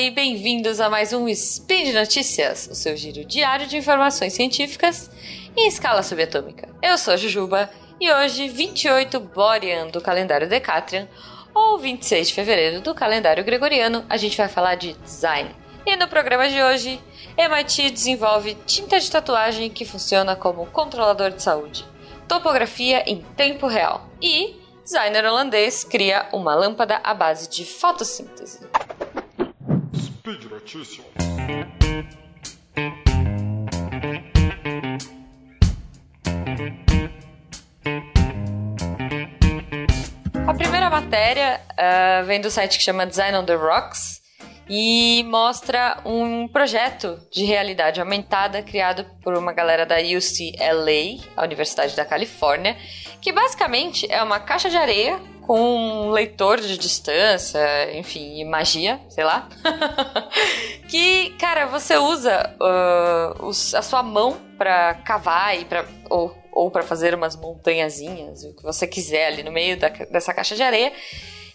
e bem-vindos a mais um Spin de Notícias, o seu giro diário de informações científicas em escala subatômica. Eu sou a Jujuba e hoje, 28 Borean do calendário Decatrian, ou 26 de fevereiro do calendário Gregoriano, a gente vai falar de design. E no programa de hoje, MIT desenvolve tinta de tatuagem que funciona como controlador de saúde, topografia em tempo real e designer holandês cria uma lâmpada à base de fotossíntese. Notícias. A primeira matéria uh, vem do site que chama Design on the Rocks e mostra um projeto de realidade aumentada criado por uma galera da UCLA, a Universidade da Califórnia, que basicamente é uma caixa de areia com um leitor de distância, enfim, magia, sei lá. que, cara, você usa uh, a sua mão para cavar e para ou, ou para fazer umas montanhazinhas, o que você quiser ali no meio da, dessa caixa de areia.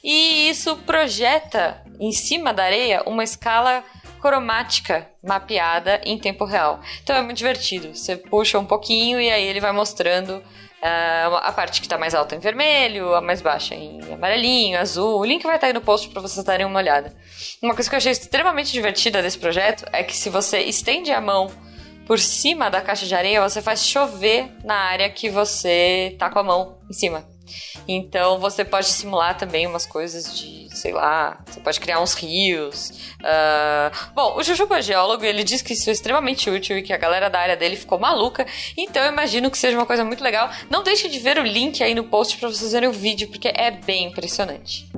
E isso projeta em cima da areia uma escala cromática mapeada em tempo real. Então é muito divertido. Você puxa um pouquinho e aí ele vai mostrando a parte que está mais alta em vermelho, a mais baixa em amarelinho, azul. O link vai estar aí no post para vocês darem uma olhada. Uma coisa que eu achei extremamente divertida desse projeto é que se você estende a mão por cima da caixa de areia, você faz chover na área que você tá com a mão em cima. Então você pode simular também umas coisas de, sei lá, você pode criar uns rios. Uh... Bom, o Jujuba Geólogo ele diz que isso é extremamente útil e que a galera da área dele ficou maluca. Então eu imagino que seja uma coisa muito legal. Não deixe de ver o link aí no post para vocês verem o vídeo, porque é bem impressionante.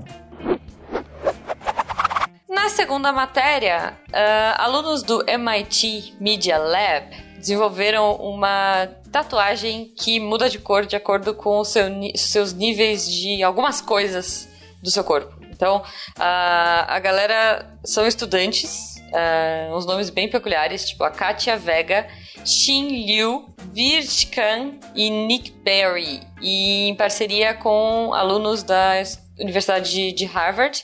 Na segunda matéria, uh, alunos do MIT Media Lab desenvolveram uma tatuagem que muda de cor de acordo com os seu, seus níveis de algumas coisas do seu corpo. Então, a, a galera são estudantes, uh, uns nomes bem peculiares, tipo a Katia Vega, Xin Liu, Virt Khan e Nick Berry, e em parceria com alunos da Universidade de, de Harvard,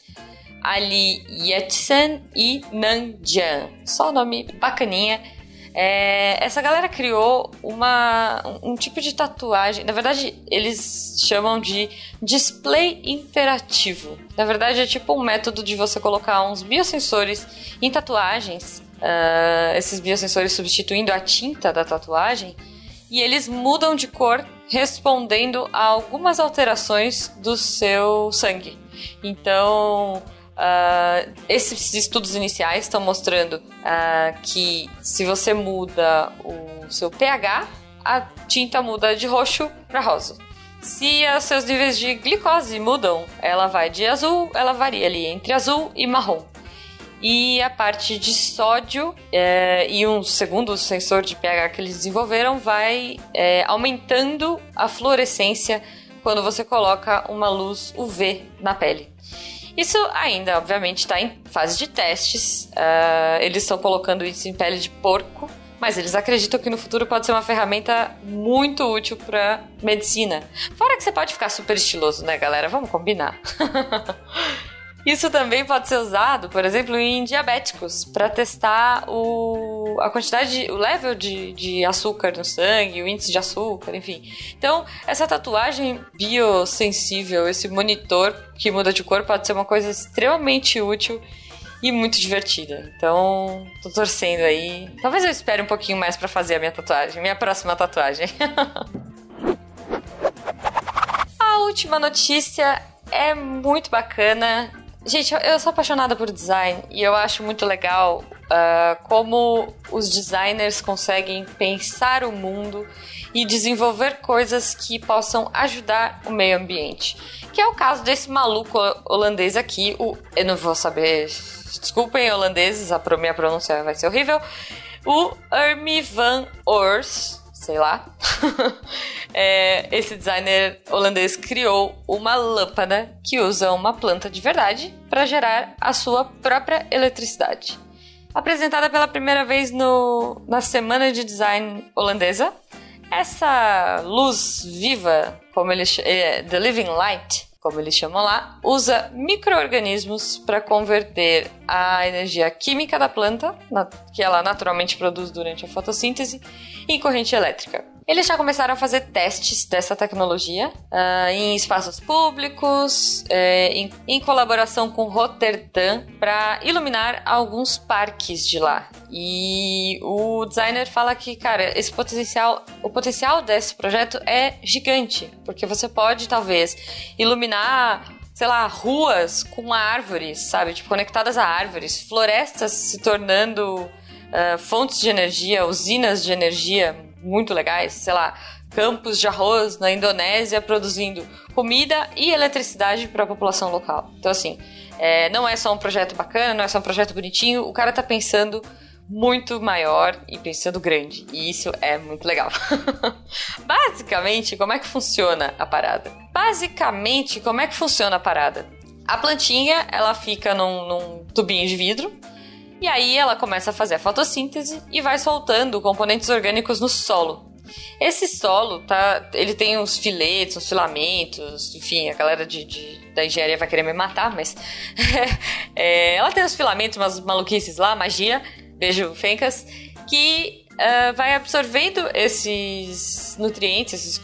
Ali Yetsen e Nan Jian. Só nome bacaninha é, essa galera criou uma, um tipo de tatuagem. Na verdade, eles chamam de display interativo. Na verdade, é tipo um método de você colocar uns biosensores em tatuagens. Uh, esses biosensores substituindo a tinta da tatuagem. E eles mudam de cor respondendo a algumas alterações do seu sangue. Então, Uh, esses estudos iniciais estão mostrando uh, que se você muda o seu pH, a tinta muda de roxo para rosa. Se os seus níveis de glicose mudam, ela vai de azul, ela varia ali entre azul e marrom. E a parte de sódio é, e um segundo sensor de pH que eles desenvolveram vai é, aumentando a fluorescência quando você coloca uma luz UV na pele. Isso ainda, obviamente, está em fase de testes. Uh, eles estão colocando isso em pele de porco, mas eles acreditam que no futuro pode ser uma ferramenta muito útil para medicina. Fora que você pode ficar super estiloso, né, galera? Vamos combinar. Isso também pode ser usado, por exemplo, em diabéticos, para testar o, a quantidade, de, o level de, de açúcar no sangue, o índice de açúcar, enfim. Então, essa tatuagem biosensível, esse monitor que muda de cor, pode ser uma coisa extremamente útil e muito divertida. Então, tô torcendo aí. Talvez eu espere um pouquinho mais para fazer a minha tatuagem, minha próxima tatuagem. a última notícia é muito bacana Gente, eu sou apaixonada por design e eu acho muito legal uh, como os designers conseguem pensar o mundo e desenvolver coisas que possam ajudar o meio ambiente. Que é o caso desse maluco holandês aqui, o. Eu não vou saber. Desculpem, holandeses, a minha pronúncia vai ser horrível. O Ermi van Ors sei lá. é, esse designer holandês criou uma lâmpada que usa uma planta de verdade para gerar a sua própria eletricidade. Apresentada pela primeira vez no, na Semana de Design holandesa, essa luz viva, como ele chama, é, The Living Light, como eles chamam lá, usa micro-organismos para converter a energia química da planta, que ela naturalmente produz durante a fotossíntese, em corrente elétrica. Eles já começaram a fazer testes dessa tecnologia uh, em espaços públicos, é, em, em, colaboração com Rotterdam, para iluminar alguns parques de lá. E o designer fala que, cara, esse potencial, o potencial desse projeto é gigante, porque você pode talvez iluminar sei lá, ruas com árvores, sabe? Tipo, conectadas a árvores, florestas se tornando uh, fontes de energia, usinas de energia muito legais, sei lá, campos de arroz na Indonésia produzindo comida e eletricidade para a população local. Então, assim, é, não é só um projeto bacana, não é só um projeto bonitinho, o cara tá pensando muito maior e pensando grande. E isso é muito legal. Basicamente, como é que funciona a parada? Basicamente, como é que funciona a parada? A plantinha, ela fica num, num tubinho de vidro e aí ela começa a fazer a fotossíntese e vai soltando componentes orgânicos no solo. Esse solo, tá? Ele tem uns filetes, uns filamentos, enfim, a galera de, de da engenharia vai querer me matar, mas. é, ela tem uns filamentos, umas maluquices lá, magia, beijo Fencas, que uh, vai absorvendo esses nutrientes, esses,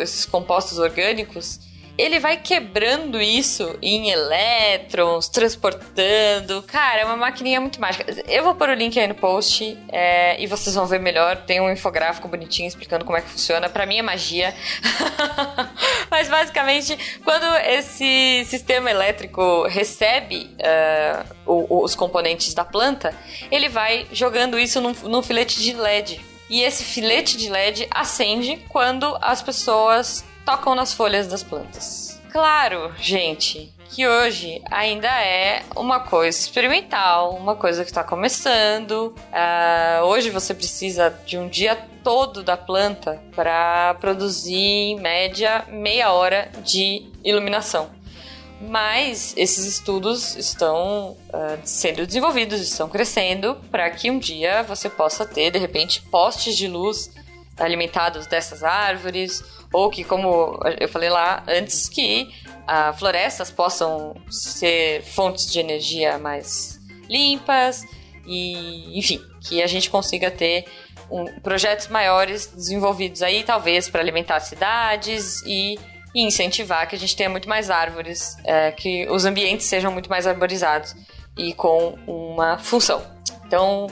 esses compostos orgânicos ele vai quebrando isso em elétrons, transportando. Cara, é uma maquininha muito mágica. Eu vou pôr o link aí no post é, e vocês vão ver melhor. Tem um infográfico bonitinho explicando como é que funciona. Para mim é magia. Mas basicamente, quando esse sistema elétrico recebe uh, os componentes da planta, ele vai jogando isso num, num filete de LED. E esse filete de LED acende quando as pessoas tocam nas folhas das plantas. Claro, gente, que hoje ainda é uma coisa experimental, uma coisa que está começando. Uh, hoje você precisa de um dia todo da planta para produzir, em média, meia hora de iluminação. Mas esses estudos estão uh, sendo desenvolvidos, estão crescendo para que um dia você possa ter, de repente, postes de luz alimentados dessas árvores ou que, como eu falei lá antes, que ah, florestas possam ser fontes de energia mais limpas e, enfim, que a gente consiga ter um, projetos maiores desenvolvidos aí, talvez para alimentar cidades e, e, incentivar que a gente tenha muito mais árvores, é, que os ambientes sejam muito mais arborizados e com uma função. Então,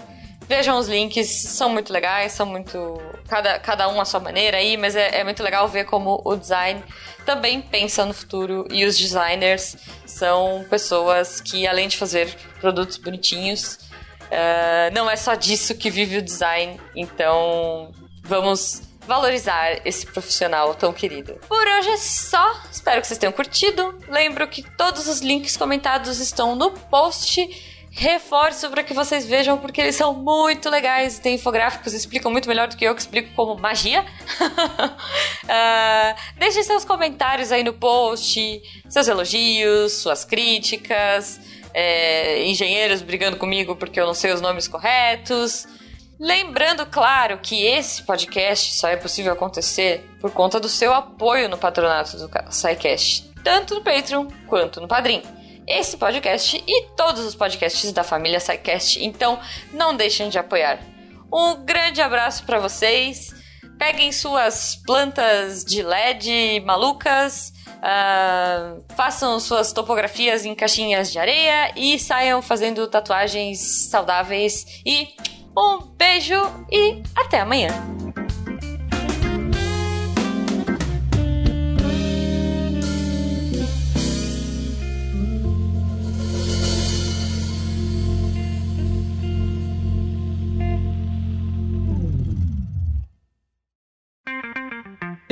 Vejam os links, são muito legais, são muito. Cada, cada um à sua maneira aí, mas é, é muito legal ver como o design também pensa no futuro e os designers são pessoas que, além de fazer produtos bonitinhos, uh, não é só disso que vive o design. Então, vamos valorizar esse profissional tão querido. Por hoje é só. Espero que vocês tenham curtido. Lembro que todos os links comentados estão no post reforço para que vocês vejam, porque eles são muito legais. Tem infográficos, explicam muito melhor do que eu que explico como magia. uh, deixem seus comentários aí no post, seus elogios, suas críticas, é, engenheiros brigando comigo porque eu não sei os nomes corretos. Lembrando, claro, que esse podcast só é possível acontecer por conta do seu apoio no patronato do SciCast, tanto no Patreon quanto no Padrim esse podcast e todos os podcasts da família SciCast. Então, não deixem de apoiar. Um grande abraço para vocês. Peguem suas plantas de LED malucas, uh, façam suas topografias em caixinhas de areia e saiam fazendo tatuagens saudáveis. E um beijo e até amanhã!